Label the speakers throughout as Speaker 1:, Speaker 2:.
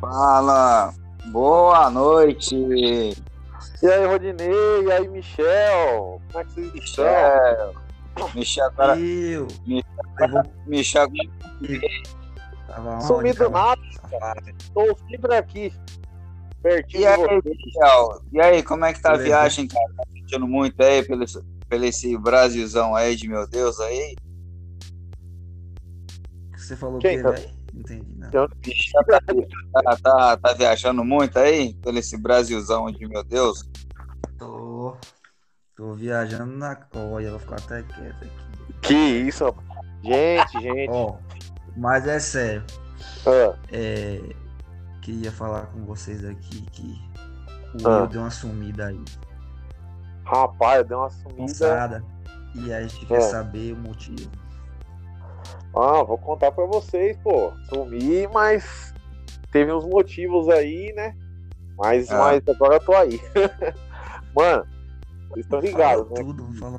Speaker 1: Fala, boa noite.
Speaker 2: E aí, Rodinei? E aí, Michel? Como é que vocês estão?
Speaker 1: Michel. Michel agora.
Speaker 3: Eu.
Speaker 1: Michel.
Speaker 3: Onde,
Speaker 2: Sumido
Speaker 3: cara?
Speaker 2: nada, cara. Tô sempre aqui. Pertinho
Speaker 1: E aí. Michel? E aí, como é que tá a viagem, cara? Tá sentindo muito aí pelo, esse- pelo esse Brasilzão aí de meu Deus aí?
Speaker 3: Você falou
Speaker 2: Quem
Speaker 3: que
Speaker 2: tá-
Speaker 3: velho? Entendi, não.
Speaker 1: Michel tá, tá, tá, tá viajando muito aí pelo esse Brasilzão de meu Deus?
Speaker 3: Tô. Tô viajando na coia, vou ficar até quieto aqui.
Speaker 2: Que isso, rapaz. Gente, gente.
Speaker 3: Ó, mas é sério.
Speaker 2: Ah,
Speaker 3: É, queria falar com vocês aqui que o
Speaker 2: Ah.
Speaker 3: Will deu uma sumida aí.
Speaker 2: rapaz, deu uma sumida.
Speaker 3: Cansada. E a gente
Speaker 2: É.
Speaker 3: quer saber o motivo.
Speaker 2: Ah, vou contar pra vocês, pô. Sumi, mas teve uns motivos aí, né? Mas,
Speaker 1: Ah.
Speaker 2: mas agora eu tô aí. Mano, vocês estão ligados, né?
Speaker 3: tudo, não fala.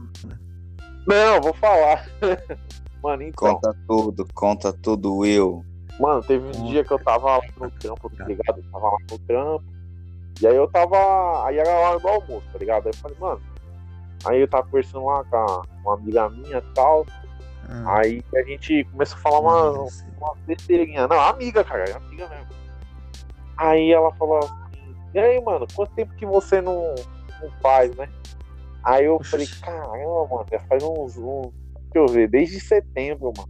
Speaker 2: Não, vou falar. Mano, então.
Speaker 1: Conta tudo, conta tudo, Will.
Speaker 2: Mano, teve um dia que eu tava lá no trampo, tá ligado? Eu tava lá no trampo. E aí eu tava. Aí era a hora do almoço, tá ligado? Aí eu falei, mano. Aí eu tava conversando lá com uma amiga minha e tal.
Speaker 3: Ah,
Speaker 2: Aí a gente começou a falar uma, uma besteirinha. Não, amiga, cara, é amiga mesmo. Aí ela falou assim, e aí, mano, quanto tempo que você não, não faz, né? Aí eu falei, caramba, mano, já faz uns, uns. Deixa eu ver, desde setembro, mano.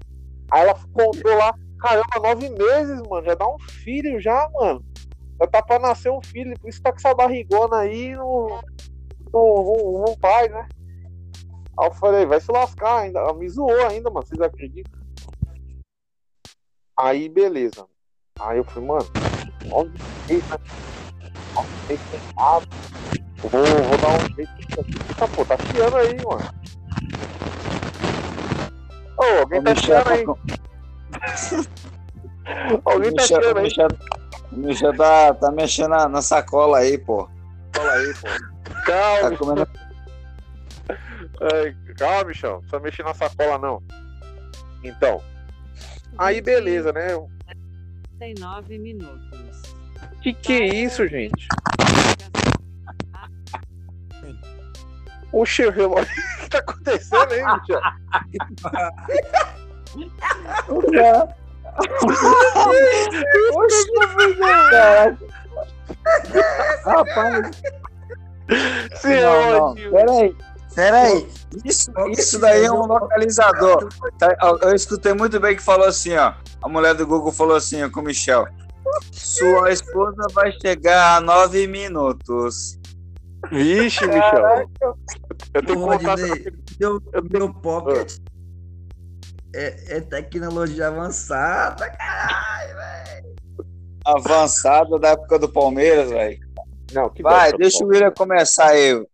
Speaker 2: Aí ela contou lá, caramba, nove meses, mano, já dá um filho já, mano. Já tá pra nascer um filho, por isso tá com essa barrigona aí não, não, não, não faz, né? Aí eu falei, vai se lascar ainda. Ela me zoou ainda, mano, vocês acreditam? Aí, beleza. Aí eu falei, mano, nove meses, né? Vou, vou dar um jeito. Eita, pô, tá chiando aí, mano. Ô, alguém tá chiando aí. Alguém tá chiando aí.
Speaker 1: Michel, Michel tá, tá mexendo na, na sacola aí, pô.
Speaker 2: Fala aí, pô.
Speaker 1: Tá
Speaker 2: Calma,
Speaker 1: comendo.
Speaker 2: Ai, calma, bichão. Não precisa mexer na sacola, não. Então. Aí, beleza, né?
Speaker 4: 39 minutos.
Speaker 2: Que que é isso, gente? Oxe, o relógio. O que tá acontecendo aí, bichão?
Speaker 1: Caraca. Rapaz,
Speaker 2: Esse
Speaker 1: não, não.
Speaker 2: relógio.
Speaker 1: Peraí, peraí. Isso, isso daí é um localizador. Tá, Eu, escutei muito bem que falou assim, ó. A mulher do Google falou assim, ó, com o Michel. Sua esposa vai chegar a nove minutos.
Speaker 2: Vixe, bichão. Eu contar.
Speaker 3: dizer, Meu,
Speaker 2: Eu
Speaker 3: meu pocket é, é tecnologia avançada, caralho, velho.
Speaker 1: Avançada da época do Palmeiras, velho.
Speaker 2: Não, que
Speaker 1: Vai, deixa o William começar aí.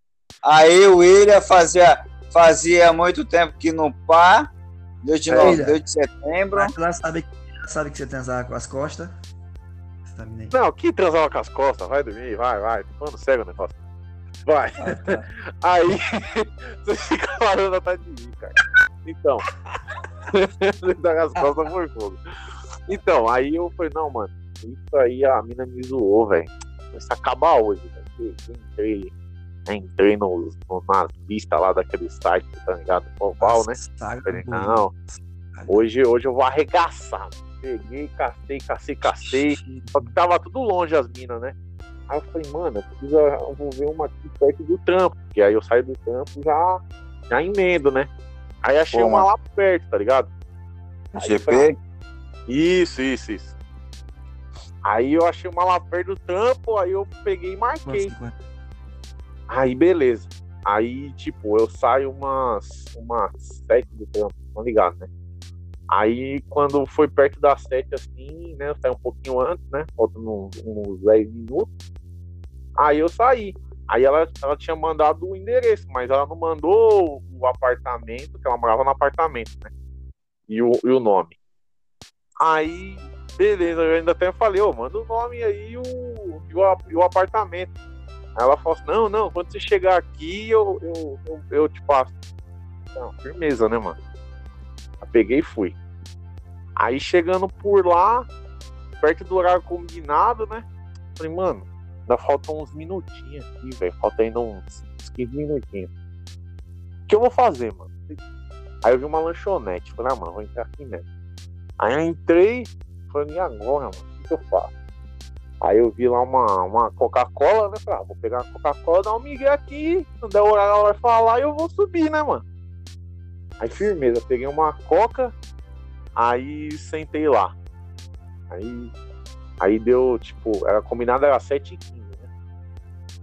Speaker 1: Aí o William fazia, fazia muito tempo que no pá. Deu de,
Speaker 3: É,
Speaker 1: deu de setembro.
Speaker 3: Mas ela sabe, ela sabe que você transava com as costas. Tá
Speaker 2: Não, que transava com as costas? Vai dormir, vai, vai. Mano, cego o negócio. Vai.
Speaker 1: Ah, tá.
Speaker 2: Aí, você fica falando atrás de mim, cara. Então. Você tá com as costas por fogo. Então, aí eu falei, não, mano, isso aí a mina me zoou, velho. Isso acaba hoje, velho. Eu Entrei, entrei no, no, na lista lá daquele site, tá ligado? Oval, né? Falei, não, hoje, hoje eu vou arregaçar. Peguei, cacei, cacei, cacei. Só que tava tudo longe as minas, né? Aí eu falei, mano, eu preciso eu vou ver uma aqui perto do trampo. Porque aí eu saio do trampo já, já emendo, né? Aí achei
Speaker 1: Pô,
Speaker 2: uma lá perto, tá ligado? Aí
Speaker 1: GP?
Speaker 2: falei, Isso, isso, isso. Aí eu achei uma lá perto do trampo, aí eu peguei e marquei.
Speaker 3: Quantos-
Speaker 2: Aí beleza. Aí, tipo, eu saio umas, umas sete do trampo, tá ligado, né? Aí quando foi perto das sete, assim, né? Eu saí um pouquinho antes, né? Faltando uns, 10 minutos. Aí eu saí. Aí ela, ela tinha mandado o endereço, mas ela não mandou o apartamento, que ela morava no apartamento, né? E o, e o nome. Aí, beleza, eu ainda até falei, ô, manda o nome aí e o, e o, e o apartamento. Ela falou assim, não, não, quando você chegar aqui, eu, eu, eu, eu te passo. Não, firmeza, né, mano? Peguei e fui. Aí chegando por lá, perto do horário combinado, né? Falei, mano, ainda faltam uns minutinhos aqui, velho. Falta ainda uns, uns 15 minutinhos. O que eu vou fazer, mano? Aí eu vi uma lanchonete. Falei, ah, mano, vou entrar aqui mesmo. Aí eu entrei, falei, e agora, mano? O que eu faço? Aí eu vi lá uma, uma Coca-Cola, né? Falei, ah, vou pegar a Coca-Cola, dar um migué aqui. Não der horário, ela vai falar e eu vou subir, né, mano? Aí firmeza, peguei uma Coca, aí sentei lá. Aí, aí deu, tipo, era combinado, era 7h15, né?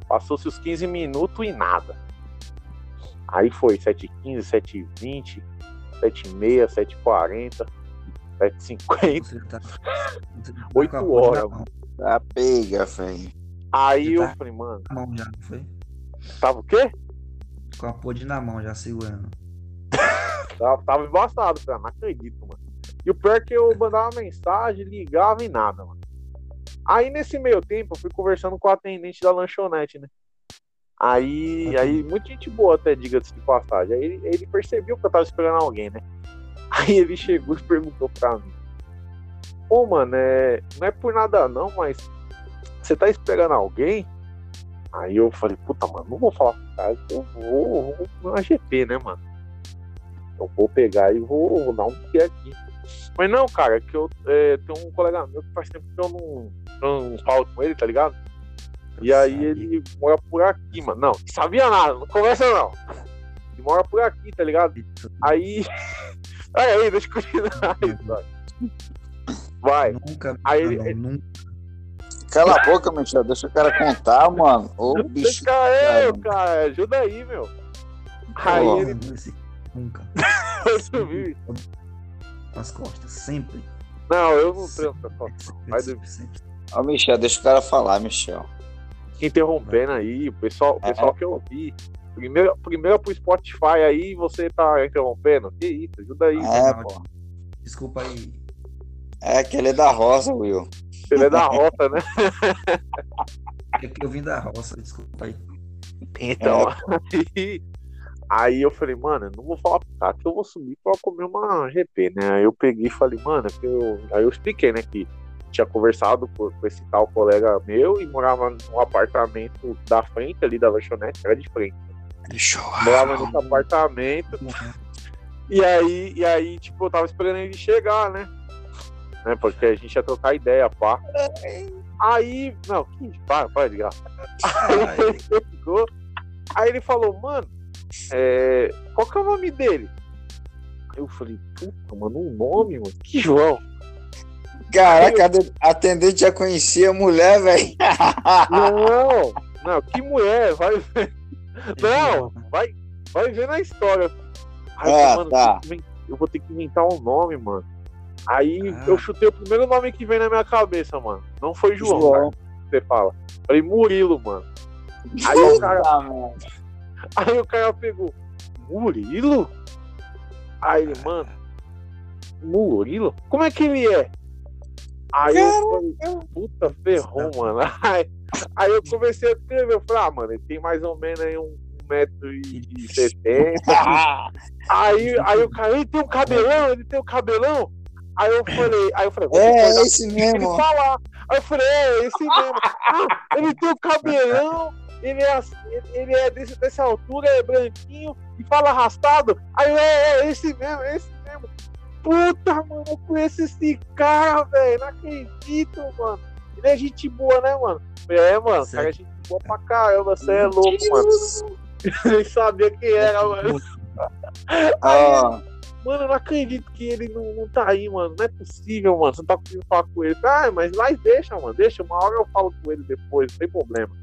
Speaker 2: Passou-se os 15 minutos e nada. Aí foi 7h15, 7h20, 7h30, 7h40, 7h50,
Speaker 3: Você tá- você tá
Speaker 2: 8
Speaker 3: com a porra
Speaker 2: horas,
Speaker 1: Tá pega, velho.
Speaker 2: Aí eu
Speaker 3: tá-
Speaker 2: falei, mano,
Speaker 3: na mão já, não foi?
Speaker 2: tava o quê?
Speaker 3: Com a pod na mão já segurando.
Speaker 2: Tava, tava embaçado, falei, ah, não acredito, mano. E o pior é que eu mandava mensagem, ligava e nada, mano. Aí nesse meio tempo eu fui conversando com o atendente da lanchonete, né? Aí, aí muita gente boa até, diga-se de passagem. Aí ele, ele percebeu que eu tava esperando alguém, né? Aí ele chegou e perguntou pra mim. Pô, mano, é, não é por nada não, mas você tá esperando alguém? Aí eu falei, puta, mano, não vou falar pro cara, eu vou, vou na GP, né, mano? Eu vou pegar e vou, vou dar um pé aqui. Mas não, cara, que eu é, tenho um colega meu que faz tempo que eu não, eu não falo com ele, tá ligado? E aí
Speaker 3: Sabe?
Speaker 2: ele mora por aqui, mano. Não sabia nada, não conversa não. Ele mora por aqui, tá ligado? Aí. Aí, aí, deixa eu continuar. Vai.
Speaker 3: Nunca,
Speaker 2: Aí
Speaker 3: não,
Speaker 2: ele-
Speaker 3: nunca.
Speaker 1: Cala a boca, Michel. Deixa o cara contar, mano. Ô, bicho.
Speaker 2: Deixa eu,
Speaker 1: cara.
Speaker 2: cara, ajuda aí, meu. Aí
Speaker 1: Porra.
Speaker 2: ele
Speaker 3: Nunca.
Speaker 2: subiu.
Speaker 3: Com as costas, sempre.
Speaker 2: Não, eu não treino essa foto.
Speaker 3: Sempre,
Speaker 2: Vai
Speaker 3: sempre, sempre.
Speaker 1: Ô, Michel, deixa o cara falar, Michel.
Speaker 2: interrompendo aí, o pessoal, o pessoal que eu vi. Primeiro, primeiro pro Spotify aí, você tá interrompendo? Que isso, ajuda aí.
Speaker 1: É, pô.
Speaker 3: Desculpa aí.
Speaker 1: É aquele da roça, Will.
Speaker 2: Ele é da rota, né?
Speaker 3: É porque eu vim da roça, desculpa aí.
Speaker 2: Então, aí, aí eu falei, mano, eu não vou falar pro cara que eu vou subir pra comer uma GP, né? Aí eu peguei e falei, mano, é que eu... aí eu expliquei, né, que tinha conversado com, com esse tal colega meu e morava num apartamento da frente ali da lanchonete, era de frente. Morava nesse apartamento E aí, e aí, tipo, eu tava esperando ele chegar, né? né? Porque a gente ia trocar ideia, pá. Aí, não, que para, para de graça. Aí ele chegou, aí ele falou, mano, é, qual que é o nome dele? Aí eu falei, puta, mano, um nome, mano, que João.
Speaker 1: Caraca, a atendente já conhecia a mulher, velho.
Speaker 2: Não, não, que mulher, vai ver. Não, vai, vai ver na história. Aí
Speaker 1: Ah,
Speaker 2: mano,
Speaker 1: tá.
Speaker 2: eu, vou ter que inventar um nome, mano. Aí
Speaker 3: Ah.
Speaker 2: eu chutei o primeiro nome que vem na minha cabeça, mano. Não foi João,
Speaker 1: João.
Speaker 2: cara, que você fala. Falei Murilo, mano. Aí o cara, aí o cara pegou, Murilo? Aí ele, mano, Murilo? Como é que ele é? Aí eu falei, puta, ferrou, mano. Aí, aí eu comecei a escrever, eu falei, ah, mano, ele tem mais ou menos aí um 1,70m. Aí, aí o cara, ele tem um cabelão, ele tem um cabelão. Aí eu falei, aí eu falei, que
Speaker 1: É,
Speaker 2: olhar
Speaker 1: esse mesmo.
Speaker 2: falar. Aí eu falei, é, esse mesmo. Ah, ele tem o cabelão, ele é, assim, ele é desse, dessa altura, é branquinho e fala arrastado. Aí eu, é, é, esse mesmo, é esse mesmo. Puta, mano, eu conheço esse cara, velho. Não acredito, mano. Ele é gente boa, né, mano? É, mano, o cara é gente boa pra caramba, você é louco, mano. Nem sabia quem era, mano.
Speaker 1: Ó,
Speaker 2: Mano, eu não acredito que ele não, não tá aí, mano. Não é possível, mano. Você não tá conseguindo falar com ele. Ah, mas mas deixa, mano. Deixa. Uma hora eu falo com ele depois, não tem problema.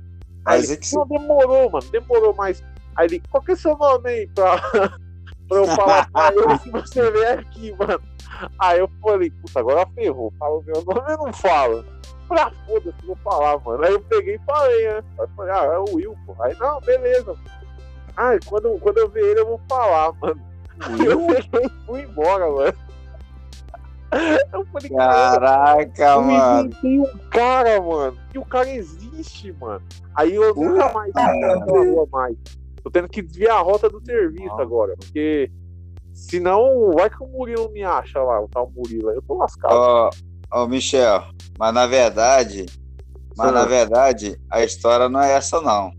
Speaker 2: Aí
Speaker 1: Mas
Speaker 2: ele,
Speaker 1: é que
Speaker 2: não, demorou, mano. Demorou, mas. Aí ele, qual que é seu nome aí pra, pra eu falar pra ele se você vier aqui, mano? Aí eu falei, puta, agora ferrou. Fala o meu nome eu não falo. Ah, foda-se, vou falar, mano. Aí eu peguei e falei, né? Aí eu falei, ah, é o Will, pô. Aí, não, beleza. Ai, quando, quando eu ver ele, eu vou falar, mano. Aí eu peguei e fui embora, mano. Eu falei, cara,
Speaker 1: Caraca,
Speaker 2: eu
Speaker 1: mano.
Speaker 2: inventei um cara, mano. E o cara existe, mano. Aí eu nunca mais vou mais. Tô tendo que desviar a rota do serviço
Speaker 1: Ah.
Speaker 2: agora, porque senão vai que o Murilo me acha lá, o tal Murilo. Eu tô lascado.
Speaker 1: Ó, Ô, Michel, mas na verdade, mas na verdade, a história não é essa, não.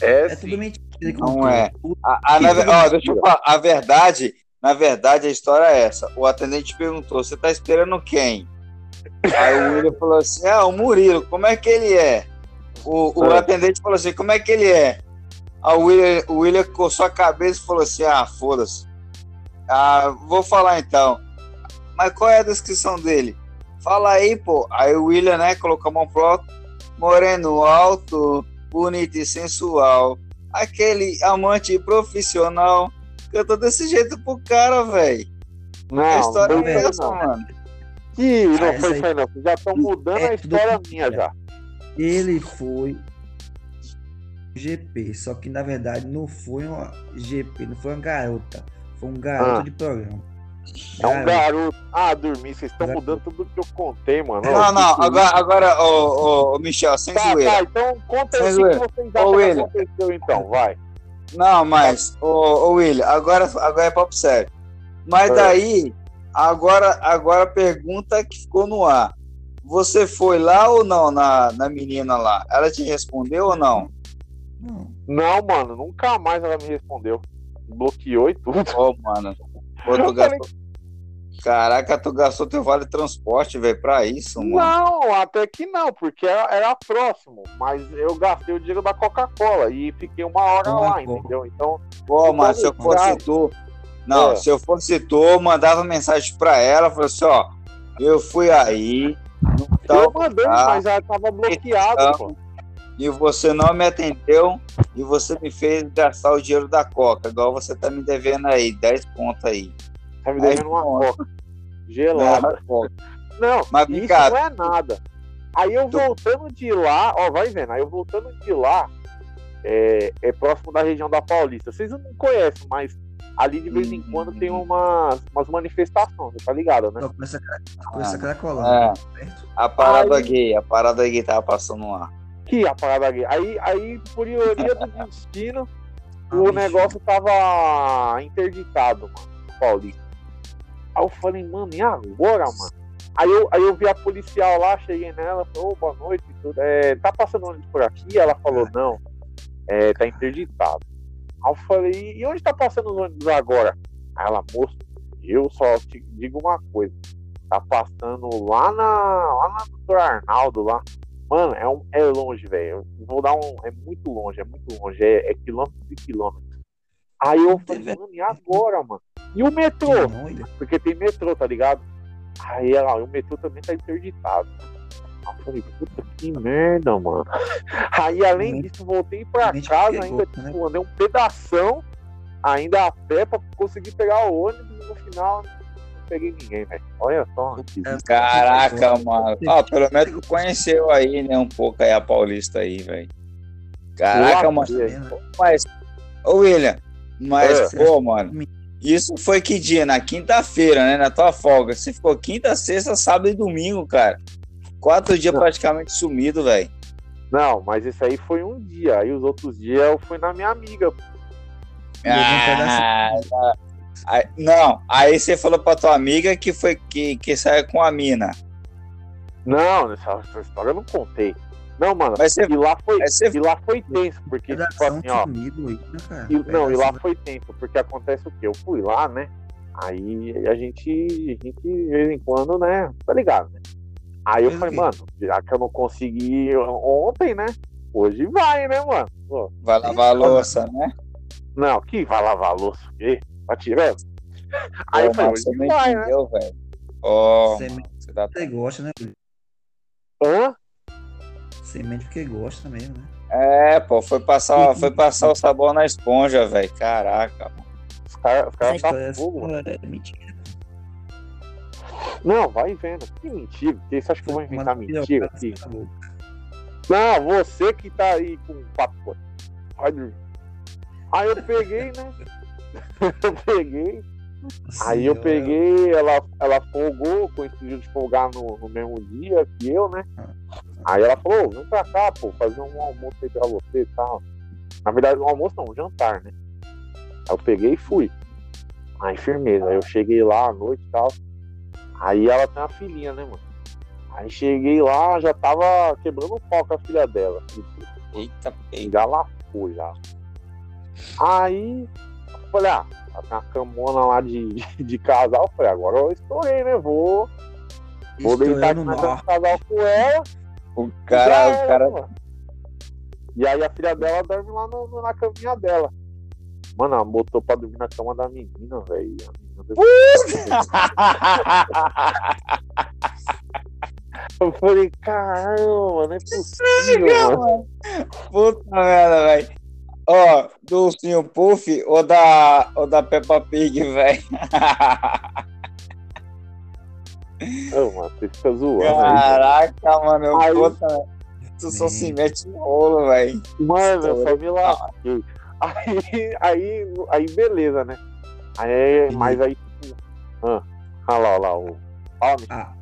Speaker 2: É,
Speaker 3: É
Speaker 2: sim.
Speaker 3: tudo mentira. que
Speaker 1: Não é. A, a- na ó, deixa eu falar, a verdade, na verdade, a história é essa. O atendente perguntou: você tá esperando quem? Aí o William falou assim: ah, o Murilo, como é que ele é? O, o atendente falou assim: como é que ele é? Aí o William, o William coçou a cabeça e falou assim: ah, foda-se. Ah, vou falar então. Mas qual é a descrição dele? Fala aí, pô. Aí o William, né, colocou a mão pro alto. Moreno alto, bonito e sensual. Aquele amante profissional. Eu tô desse jeito pro cara, velho.
Speaker 2: Não,
Speaker 1: A história
Speaker 2: não
Speaker 1: é essa,
Speaker 2: não.
Speaker 1: mano.
Speaker 2: Que não
Speaker 3: Ah,
Speaker 2: foi isso aí, não. Já estão mudando
Speaker 3: É
Speaker 2: a história minha já.
Speaker 3: Ele foi GP, só que na verdade não foi uma GP, não foi uma garota, foi um garoto
Speaker 2: Ah.
Speaker 3: de programa.
Speaker 2: É um
Speaker 3: Garoto.
Speaker 2: garoto. Ah, dormir, vocês estão
Speaker 3: Garoto.
Speaker 2: mudando tudo que eu contei, mano.
Speaker 1: Não,
Speaker 2: Ó,
Speaker 1: não, agora, agora ô, ô, ô, Michel, sem
Speaker 2: Tá,
Speaker 1: zoeira.
Speaker 2: tá, então conta aí
Speaker 1: Sem
Speaker 2: o que, vocês
Speaker 1: Ô,
Speaker 2: acham que
Speaker 1: William.
Speaker 2: aconteceu, então, vai.
Speaker 1: Não, mas, ô, ô William, agora, agora é papo sério. Mas
Speaker 2: É.
Speaker 1: daí, agora, agora a pergunta que ficou no ar. Você foi lá ou não na, na menina lá? Ela te respondeu ou não?
Speaker 3: Não,
Speaker 2: Não, mano, nunca mais ela me respondeu. Bloqueou e tudo.
Speaker 1: Ô, mano. Pô, tu gastou... Caraca, tu gastou teu vale transporte, velho, pra isso, mano.
Speaker 2: Não, até que não, porque era, era próximo. Mas eu gastei o dinheiro da Coca-Cola e fiquei uma hora lá,
Speaker 3: Coca-Cola.
Speaker 2: entendeu? Então,
Speaker 1: Pô, mas se eu fosse
Speaker 2: Cara.
Speaker 1: tu. Não,
Speaker 2: É.
Speaker 1: se eu fosse tu, eu mandava mensagem pra ela, falou assim, ó, eu fui aí,
Speaker 2: eu mandei,
Speaker 1: lugar,
Speaker 2: mas já tava bloqueado, pô.
Speaker 1: E você não me atendeu e você me fez gastar o dinheiro da Coca, igual você tá me devendo aí, 10 pontos aí.
Speaker 2: Tá me devendo uma. Coca. Gelada. Não,
Speaker 1: Mas vem
Speaker 2: isso
Speaker 1: cá.
Speaker 2: não é nada. Aí eu
Speaker 1: Tu-
Speaker 2: voltando de lá, ó, vai vendo, aí eu voltando de lá, é, é próximo da região da Paulista. Vocês não conhecem, mas ali de vez em
Speaker 1: Hum.
Speaker 2: quando tem umas, umas manifestações, tá ligado, né?
Speaker 3: só com essa, com
Speaker 1: Ah,
Speaker 3: essa cracolando,
Speaker 1: é.
Speaker 3: certo?
Speaker 1: A parada
Speaker 2: Aí-
Speaker 1: gay, a parada gay tava passando lá.
Speaker 2: Que a parada gay. Aí, aí, por ironia do destino,
Speaker 3: Ah,
Speaker 2: o
Speaker 3: bicho.
Speaker 2: negócio tava interditado, mano, no Paulista. Aí eu falei, mano, e agora, mano? Aí eu, aí eu vi a policial lá, cheguei nela, falei, ô, boa noite, tudo. É, tá passando ônibus por aqui? Ela falou, não, é, tá interditado. Aí eu falei, e onde tá passando os ônibus agora? Aí ela, moço, eu só te digo uma coisa, tá passando lá na, lá na doutor Arnaldo, lá. Mano, é, um, é longe, velho. Vou dar um. É muito longe, é muito longe. É, é quilômetros e quilômetros. Aí eu falei, mano, e agora, mano? E o metrô? Porque tem metrô, tá ligado? Aí ela, o metrô também tá interditado. Eu falei, puta que merda, mano. Aí além
Speaker 3: Hum.
Speaker 2: disso, voltei pra casa, ainda
Speaker 3: né?
Speaker 2: tipo, andei um pedação, ainda a pé pra conseguir pegar o ônibus no final não peguei ninguém, velho. Olha só.
Speaker 3: É,
Speaker 1: Caraca, mano. Ó, pelo menos tu conheceu aí, né, um pouco aí a Paulista aí, velho. Caraca, mano. Mas, ô William, mas,
Speaker 3: É.
Speaker 1: pô, mano, isso foi que dia? Na quinta-feira, né? Na tua folga. Você ficou quinta, sexta, sábado e domingo, cara. Quatro dias praticamente sumido, velho.
Speaker 2: Não, mas isso aí foi um dia. Aí os outros dias eu fui na minha amiga.
Speaker 1: Ah, tá. Aí- não, aí você falou pra tua amiga que foi que, que saiu com a mina.
Speaker 2: Não, nessa, essa história eu não contei. Não, mano.
Speaker 1: Mas você-
Speaker 2: E lá foi,
Speaker 1: você-
Speaker 2: e lá foi tenso, porque, tipo assim, ó.
Speaker 3: né, cara?
Speaker 2: E, não, e lá foi tempo, porque acontece o quê? Eu fui lá, né? Aí a gente, a gente de vez em quando, né? Tá ligado, né? Aí eu falei, mano, já que eu não consegui ontem, né? Hoje vai, né, mano? Pô,
Speaker 1: Vai lavar a louça, né?
Speaker 2: não, que vai lavar a louça, o quê? Pra tirar? Aí eu falei,
Speaker 1: você não
Speaker 2: vai, né?
Speaker 1: entendeu, velho. Ó,
Speaker 3: Semente
Speaker 1: você
Speaker 3: porque gosta, né?
Speaker 2: Hã?
Speaker 3: Semente porque gosta mesmo, né?
Speaker 1: É, pô, foi passar, foi passar o sabão na esponja, velho. Caraca, mano.
Speaker 2: Os caras
Speaker 3: Essa
Speaker 2: tá fogo,
Speaker 3: história é mentira.
Speaker 2: Não, vai vendo. Que mentira. Que você acha que eu vou inventar mentira aqui? Não, você que tá aí com papo. Vai dormir. Aí eu peguei, né? eu peguei. Aí eu peguei, ela, ela folgou, coincidiu de folgar no, no mesmo dia que eu, né? Aí ela falou, "Ô, vem pra cá, pô, fazer um almoço aí pra você e tal. Na verdade, um almoço não, um jantar, né? Aí eu peguei e fui. Aí firmeza, aí eu cheguei lá à noite e tal. Aí ela tem uma filhinha, né, mano? Aí cheguei lá, já tava quebrando o pau com a filha dela.
Speaker 1: Eita.
Speaker 2: Já lascou já. Aí, falei, ah, tá com a camona lá de, de, casal. Eu falei, agora eu estourei, né? Vou, vou deitar aqui na cama casal com ela.
Speaker 1: O cara, o cara.
Speaker 2: mano. E aí a filha dela dorme lá no- na caminha dela. Mano, ela botou pra dormir na cama da menina, velho. Eu falei, caramba, mano, é possível, mano.
Speaker 1: Puta merda, velho. Ó, do Ursinho Puff ou da, ou da Peppa Pig, velho.
Speaker 2: Ô, mano, você fica zoando aí.
Speaker 1: Caraca, mano. Eu,
Speaker 2: Aí-
Speaker 1: puta, tu só se mete em rolo, velho.
Speaker 2: Mano, eu só me lasquei. Aí, aí, aí, beleza, né? Aí, mas aí, ah, olha lá, olha lá, o. Ó, me-
Speaker 3: A,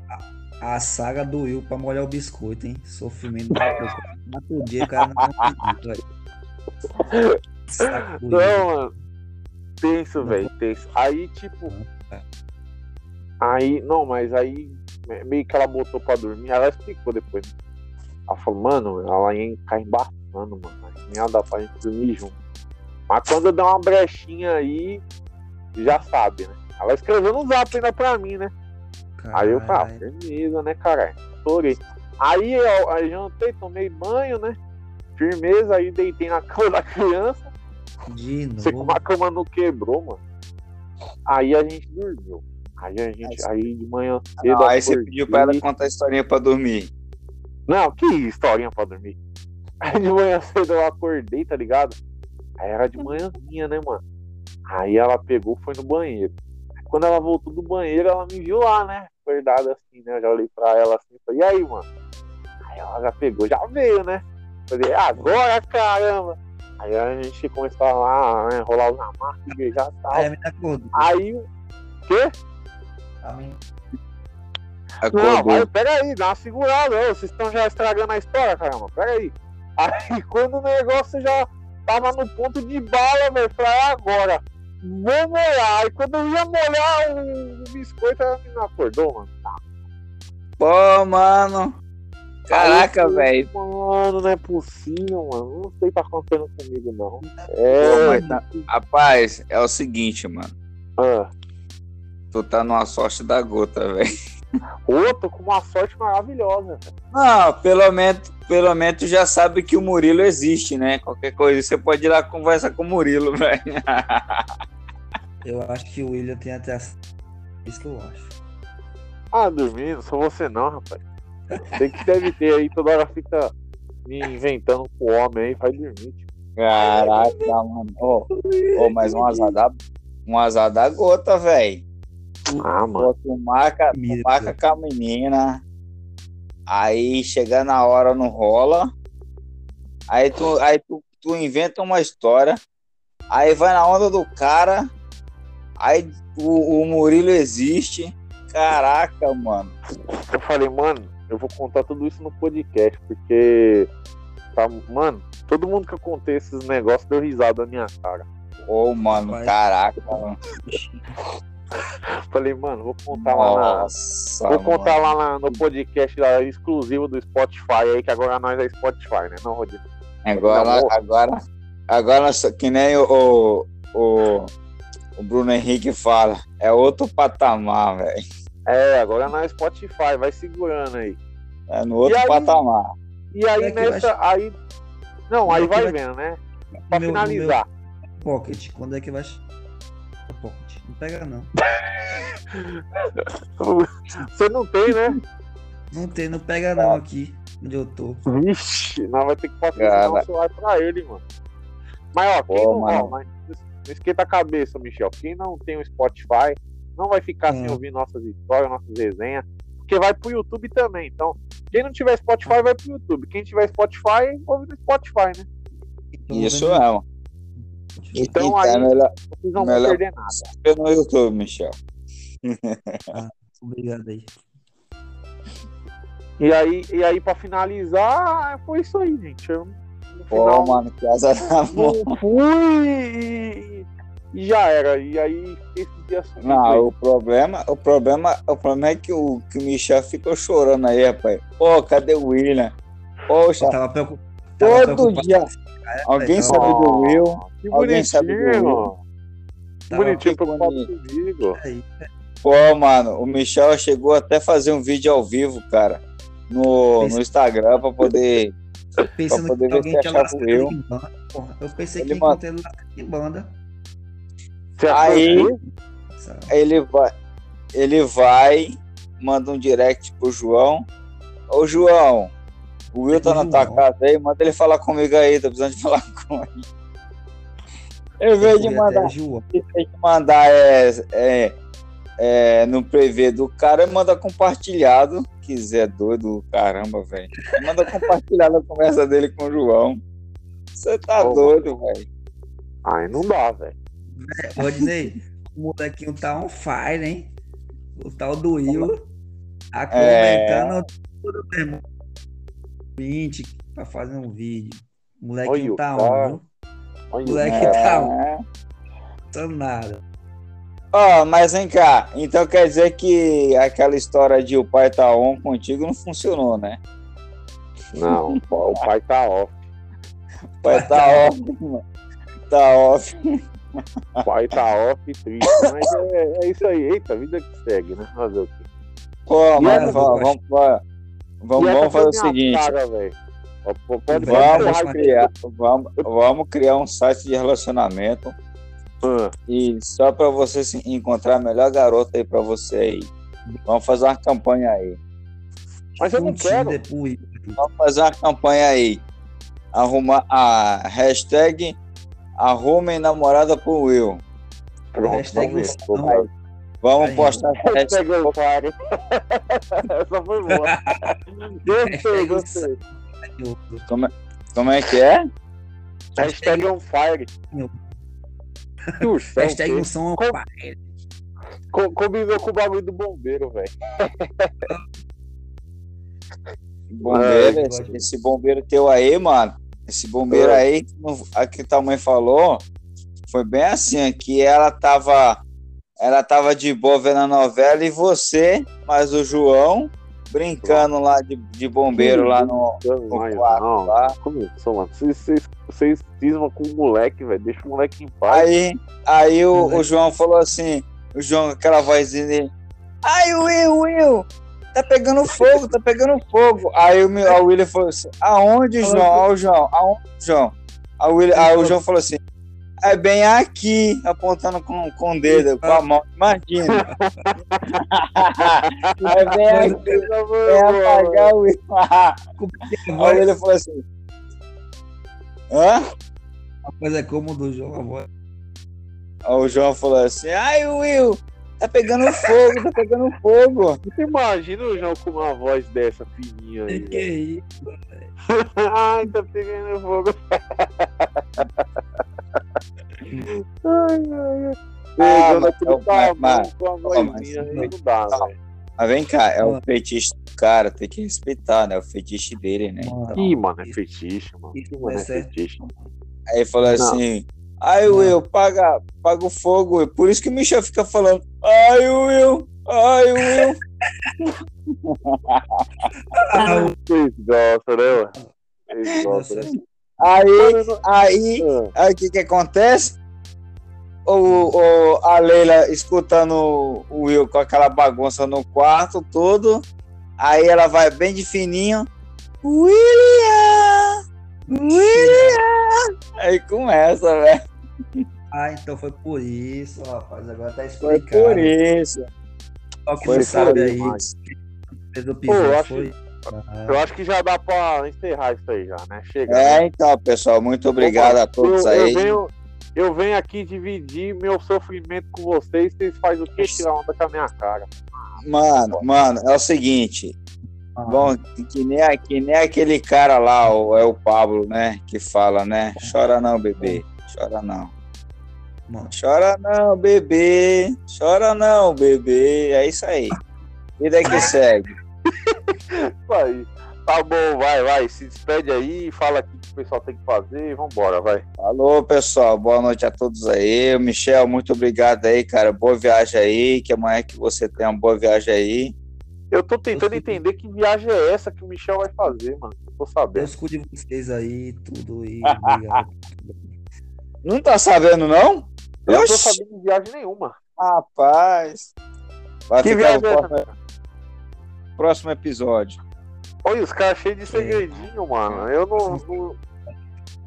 Speaker 3: a, saga doeu pra molhar o biscoito, hein? Sofrimento da coisa. Mas por dia o cara não doído.
Speaker 2: Não, mano. Tenso, velho, tenso. Aí, tipo. Aí, não, mas aí, me- meio que ela botou pra dormir, ela explicou depois. né? Ela falou, mano, ela ia ficar embaçando, mano. Mas nem ia dar pra gente dormir junto. Mas quando eu der uma brechinha aí, já sabe, né? Ela escreveu no zap ainda pra mim, né? Aí eu falei, ah,
Speaker 3: Caralho.
Speaker 2: firmeza, né, cara? Estourei. Aí eu aí jantei, tomei banho, né? Firmeza, aí deitei na cama da criança.
Speaker 3: De
Speaker 2: Sei
Speaker 3: novo.
Speaker 2: como a cama não quebrou, mano. Aí a gente dormiu. Aí a gente, aí de manhã cedo.
Speaker 1: Não, aí você pediu pra ela contar a historinha pra dormir.
Speaker 2: Não, que historinha pra dormir. Aí de manhã cedo eu acordei, tá ligado? Aí era de manhãzinha, né, mano? Aí ela pegou foi no banheiro. Aí Quando ela voltou do banheiro, ela me viu lá, né? Acordada assim, né? Eu já olhei pra ela assim e falei, e aí, mano? Aí ela já pegou, já veio, né? Falei, agora caramba! Aí a gente começou a lá, né, rolar os amarros, beijar e tal.
Speaker 3: Aí acordou.
Speaker 2: Aí o quê?
Speaker 3: A menina-
Speaker 2: Não,
Speaker 1: Acordou.
Speaker 2: mas peraí, dá uma segurada. ô, Vocês estão já estragando a história, caramba. Peraí. Aí quando o negócio já tava no ponto de bala, velho, falei, "É agora. Vou molhar. Aí quando eu ia molhar o, o biscoito, a menina acordou, mano.
Speaker 1: Pô, mano. Caraca, velho.
Speaker 2: Mano, não é possível, mano. Não sei o que tá acontecendo comigo, não.
Speaker 1: Pô,
Speaker 2: É.
Speaker 1: mas tá- Rapaz, é o seguinte, mano.
Speaker 2: Ah,
Speaker 1: Tu tá numa sorte da gota, velho.
Speaker 2: Ô, tô com uma sorte maravilhosa.
Speaker 1: Não, pelo menos, pelo menos tu já sabe que o Murilo existe, né? Qualquer coisa, você pode ir lá conversar com o Murilo, velho.
Speaker 3: Eu acho que o William tem até. Isso que eu acho.
Speaker 2: Ah, dormindo, sou você não, rapaz. Tem que deve ter aí, toda hora fica me inventando com o homem aí, vai dormir. Tipo.
Speaker 1: Caraca, mano. Ô, ô, mas um azar da, um azar da gota, velho.
Speaker 2: Ah, mano.
Speaker 1: Tu marca, tu marca com a menina, aí chega na hora não rola, aí tu, aí tu, tu inventa uma história, aí vai na onda do cara, aí o, o Murilo existe. Caraca, mano.
Speaker 2: Eu falei, mano, eu vou contar tudo isso no podcast, porque. Tá, mano, todo mundo que eu contei esses negócios deu risada na minha cara.
Speaker 1: Ô, mano,
Speaker 3: Vai.
Speaker 1: caraca. mano.
Speaker 2: Falei, mano, vou contar lá na.
Speaker 1: Nossa,
Speaker 2: Vou contar
Speaker 1: mano.
Speaker 2: lá na- no podcast lá, exclusivo do Spotify aí, que agora nós é Spotify, né? Não, Rodrigo.
Speaker 1: Agora,
Speaker 2: Não,
Speaker 1: agora, agora, que nem o, o, o Bruno Henrique fala, é outro patamar, velho.
Speaker 2: É, agora é Spotify, vai segurando aí.
Speaker 1: É no outro
Speaker 2: E aí?
Speaker 1: patamar.
Speaker 2: E aí
Speaker 3: É que vai
Speaker 2: nessa. Aí. Não, aí
Speaker 3: É
Speaker 2: vai
Speaker 3: vai-
Speaker 2: vendo, né? Pra
Speaker 3: meu-
Speaker 2: finalizar.
Speaker 3: meu Pocket, quando é que vai. Pocket. Não pega, não.
Speaker 2: Você não tem, né?
Speaker 3: Não tem, não pega, não aqui. Onde eu tô.
Speaker 2: Vixe, nós vai ter que patrocinar um celular pra ele, mano. Mas ó, quem
Speaker 1: Pô,
Speaker 2: não, ó,
Speaker 1: mano.
Speaker 2: mas não esquenta a cabeça, Michel. Quem não tem o Spotify, não vai ficar sem
Speaker 3: Hum.
Speaker 2: ouvir nossas histórias, nossas resenhas, porque vai pro YouTube também. Então, quem não tiver Spotify, vai pro YouTube. Quem tiver Spotify, ouve no Spotify, né?
Speaker 3: Tô
Speaker 1: Isso
Speaker 3: vendo-
Speaker 1: mesmo.
Speaker 2: Então,
Speaker 1: Então,
Speaker 2: aí-
Speaker 1: é melhor
Speaker 2: Vocês não vão perder nada.
Speaker 1: no YouTube, Michel.
Speaker 3: Obrigado aí.
Speaker 2: E aí, e aí pra finalizar, foi isso aí, gente. Eu, no
Speaker 1: Pô,
Speaker 2: final,
Speaker 1: mano, que azar da
Speaker 2: não fui e, e já era. E aí, fiquei ia assumir.
Speaker 1: Não, o problema, o problema, o problema é que o, que o Michel ficou chorando aí, rapaz. Pô, cadê o William? Poxa,
Speaker 3: Eu tava preocup- tava
Speaker 1: todo dia.
Speaker 3: cara,
Speaker 1: Alguém
Speaker 3: velho,
Speaker 1: sabe do Will?
Speaker 2: Que
Speaker 1: Alguém sabe do
Speaker 2: bonitinho. Que bonitinho preocupado comigo.
Speaker 3: aí.
Speaker 1: Pô, mano, o Michel chegou até a fazer um vídeo ao vivo, cara, no, no Instagram pra poder.
Speaker 3: Pensando
Speaker 1: poder
Speaker 3: que
Speaker 1: ver
Speaker 3: alguém tinha lascado
Speaker 1: Will.
Speaker 3: banda, porra. Eu pensei
Speaker 1: Ele
Speaker 3: que encontrei ele lascado em banda.
Speaker 1: Aí-? Aí ele vai, ele vai, manda um direct pro João. Ô, João, o Will tá na tua
Speaker 3: João.
Speaker 1: casa aí, manda ele falar comigo aí, tô precisando de falar com ele. Em vez de
Speaker 3: Fui
Speaker 1: mandar em vez de mandar é, é, é, no prevê do cara, manda compartilhado. Que Zé doido, caramba, velho. Manda compartilhado a conversa dele com o João. Você tá
Speaker 2: Ô,
Speaker 1: doido, velho.
Speaker 2: Aí não dá, velho.
Speaker 3: Vou dizer, o molequinho tá on fire, hein? O tal do Will. Tá
Speaker 1: É.
Speaker 3: comentando tudo, meu irmão. 20 pra fazer um vídeo. O molequinho
Speaker 2: o
Speaker 3: tá on, viu?
Speaker 2: Olha
Speaker 3: Moleque
Speaker 2: o-
Speaker 3: tá
Speaker 1: É.
Speaker 3: Não nada.
Speaker 1: Ó, mas vem cá. Então quer dizer que aquela história de o pai tá on contigo não funcionou, né?
Speaker 2: Não, o pai tá off.
Speaker 1: O pai tá off, mano. Tá off.
Speaker 2: O pai tá off e triste. Mas é, é isso aí. Eita, vida que segue, né? Fazer o quê?
Speaker 1: Pô, mas vamos, vamos, vamos, fazer o
Speaker 2: minha
Speaker 1: seguinte.
Speaker 2: Cara, Pode
Speaker 1: Vamos criar, vamos, vamos criar um site de relacionamento
Speaker 2: Ah,
Speaker 1: e só para você se encontrar a melhor garota aí para você aí. Vamos fazer uma campanha aí.
Speaker 2: Mas eu não quero.
Speaker 1: Vamos fazer uma campanha aí. Arrumar a hashtag arrumem namorada pro Will.
Speaker 2: Pronto,
Speaker 3: Hashtag
Speaker 2: vamos ver. Vamos
Speaker 1: postar essa hashtag.
Speaker 2: Hashtag otário. Essa foi boa. Gostei, gostei.
Speaker 1: Como é que é?
Speaker 2: Hashtag on fire.
Speaker 3: Hashtag um som
Speaker 2: Com-
Speaker 3: fire.
Speaker 2: co- Combinou com o bagulho do bombeiro, velho.
Speaker 1: Bombeiro,
Speaker 3: É,
Speaker 1: esse, esse bombeiro teu aí, mano. Esse bombeiro
Speaker 2: É.
Speaker 1: aí, a que tua mãe falou, foi bem assim, que ela tava. Ela tava de boa vendo a novela e você, mas o João, brincando lá de, de bombeiro lá no.
Speaker 2: Mas,
Speaker 1: quarto
Speaker 2: não,
Speaker 1: lá.
Speaker 2: começou, mano. Vocês, vocês, vocês cismam com o moleque, velho. Deixa o moleque em paz.
Speaker 1: Aí, aí o, o João falou assim, o João aquela vozinha dele, ai Will, Will, tá pegando fogo, tá pegando fogo. Aí o, meu- a William falou assim, aonde, João? O João, aonde, João? Aí o, William, aí o João falou assim, é bem aqui, apontando com, com o dedo, com a mão, imagina. é bem aqui,
Speaker 2: foi
Speaker 1: é apagar o Will. Aí o William falou assim, hã?
Speaker 3: A coisa é como do João, a voz.
Speaker 1: Aí o João falou assim, ai Will, tá pegando fogo, tá pegando fogo.
Speaker 2: Você imagina o João com uma voz dessa fininha aí.
Speaker 3: Que
Speaker 2: velho.
Speaker 3: isso?
Speaker 2: Ai, tá pegando fogo. ai, ai, ai.
Speaker 1: Ah,
Speaker 2: Pegando
Speaker 1: mas-
Speaker 2: aquele
Speaker 1: mas-
Speaker 2: tamanho
Speaker 1: mas-
Speaker 2: com a
Speaker 1: mas-
Speaker 2: vozinha aí, não dá,
Speaker 1: Não.
Speaker 2: velho.
Speaker 1: Mas vem cá, é o fetiche do cara, tem que respeitar, né? O fetiche dele, né? Então,
Speaker 2: Ih, mano, é fetiche, mano. Ih, mano, é
Speaker 3: é
Speaker 2: fetiche.
Speaker 1: aí falou assim, ai
Speaker 3: Não.
Speaker 1: Will, paga, paga o fogo. Will." Por isso que o Michel fica falando, ai Will, ai Will.
Speaker 2: Vocês gostam, né? Vocês gostam, né?
Speaker 1: Aí, aí,
Speaker 2: Ah,
Speaker 1: aí o que que acontece? O, o, a Leila escutando o Will com aquela bagunça no quarto todo. Aí ela vai bem de fininho. William! Aí começa, velho.
Speaker 3: Ah, então foi por isso, rapaz. Agora tá
Speaker 1: Foi
Speaker 3: explicado.
Speaker 1: por isso.
Speaker 3: Só que
Speaker 1: Foi
Speaker 3: você sabe aí. Fez o
Speaker 2: Pô,
Speaker 3: episódio,
Speaker 2: eu acho-
Speaker 3: foi.
Speaker 2: Eu acho que já dá pra encerrar isso aí já, né? Chega.
Speaker 1: É,
Speaker 2: né?
Speaker 1: então, pessoal, muito obrigado a todos
Speaker 2: eu,
Speaker 1: aí.
Speaker 2: Eu venho, eu venho aqui dividir meu sofrimento com vocês. Vocês fazem o que? Tirar onda com a minha cara.
Speaker 1: Mano, mano, é o seguinte. Bom, que nem, que nem aquele cara lá, o, é o Pablo, né? Que fala, né? Chora não, bebê. Chora não.
Speaker 3: mano.
Speaker 1: Chora não, bebê. Chora não, bebê. É isso aí. Vida que segue.
Speaker 2: Isso aí. Tá bom, vai, vai. Se despede aí, fala aqui o que o pessoal tem que fazer e vambora, vai.
Speaker 1: Falou, pessoal. Boa noite a todos aí. Michel, muito obrigado aí, cara. Boa viagem aí. Que amanhã que você tenha uma boa viagem aí.
Speaker 2: Eu tô tentando entender que viagem é essa que o Michel vai fazer, mano. Eu tô sabendo.
Speaker 3: Deus cuide de vocês aí, tudo aí.
Speaker 1: Não tá sabendo, não?
Speaker 2: Eu não tô sabendo de viagem nenhuma.
Speaker 1: Rapaz. Vai
Speaker 2: Que
Speaker 1: ficar
Speaker 2: viagem
Speaker 1: no
Speaker 2: é essa?
Speaker 1: próximo, próximo episódio.
Speaker 2: Olha, os caras cheios de segredinho, mano. Eu não, não,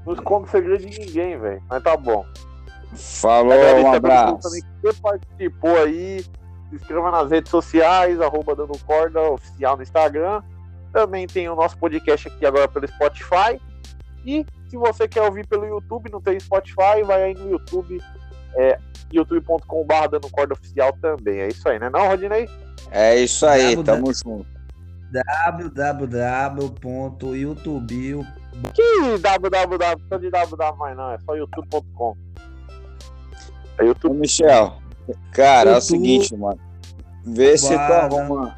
Speaker 2: não escondo segredo de ninguém, velho. Mas tá bom.
Speaker 1: Falou, um abraço.
Speaker 2: também que você participou aí. Se inscreva nas redes sociais, arroba dando corda oficial no Instagram. Também tem o nosso podcast aqui agora pelo Spotify. E se você quer ouvir pelo YouTube, não tem Spotify, vai aí no YouTube, é, youtube.com.br dando corda oficial também. É isso aí, né não, Rodinei?
Speaker 1: É isso aí,
Speaker 3: Brabo,
Speaker 1: tamo junto.
Speaker 3: www.youtube.
Speaker 2: Que www, só de www mais não, é só youtube.com. É
Speaker 1: Ô,
Speaker 2: YouTube.
Speaker 1: Michel, cara, é o seguinte, mano. Vê se tu arruma,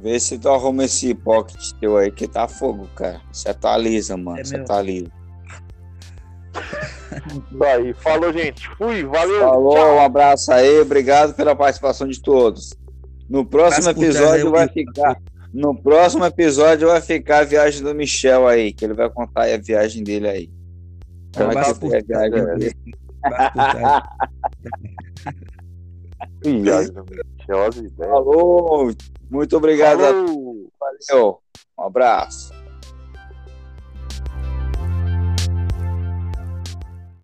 Speaker 1: vê se tu arruma esse pocket teu aí que tá fogo, cara. Você atualiza, mano.
Speaker 3: É
Speaker 1: Você
Speaker 3: meu.
Speaker 1: atualiza.
Speaker 2: Aí. Falou, gente. Fui, valeu.
Speaker 1: Falou,
Speaker 2: tchau.
Speaker 1: um abraço aí, obrigado pela participação de todos. No próximo
Speaker 3: trás
Speaker 1: episódio vai ficar. No próximo episódio vai ficar a viagem do Michel aí, que ele vai contar aí a viagem dele aí. Como é que foi a viagem
Speaker 3: trás.
Speaker 1: dele? Falou, muito obrigado a
Speaker 2: Falou.
Speaker 1: Valeu. Um abraço.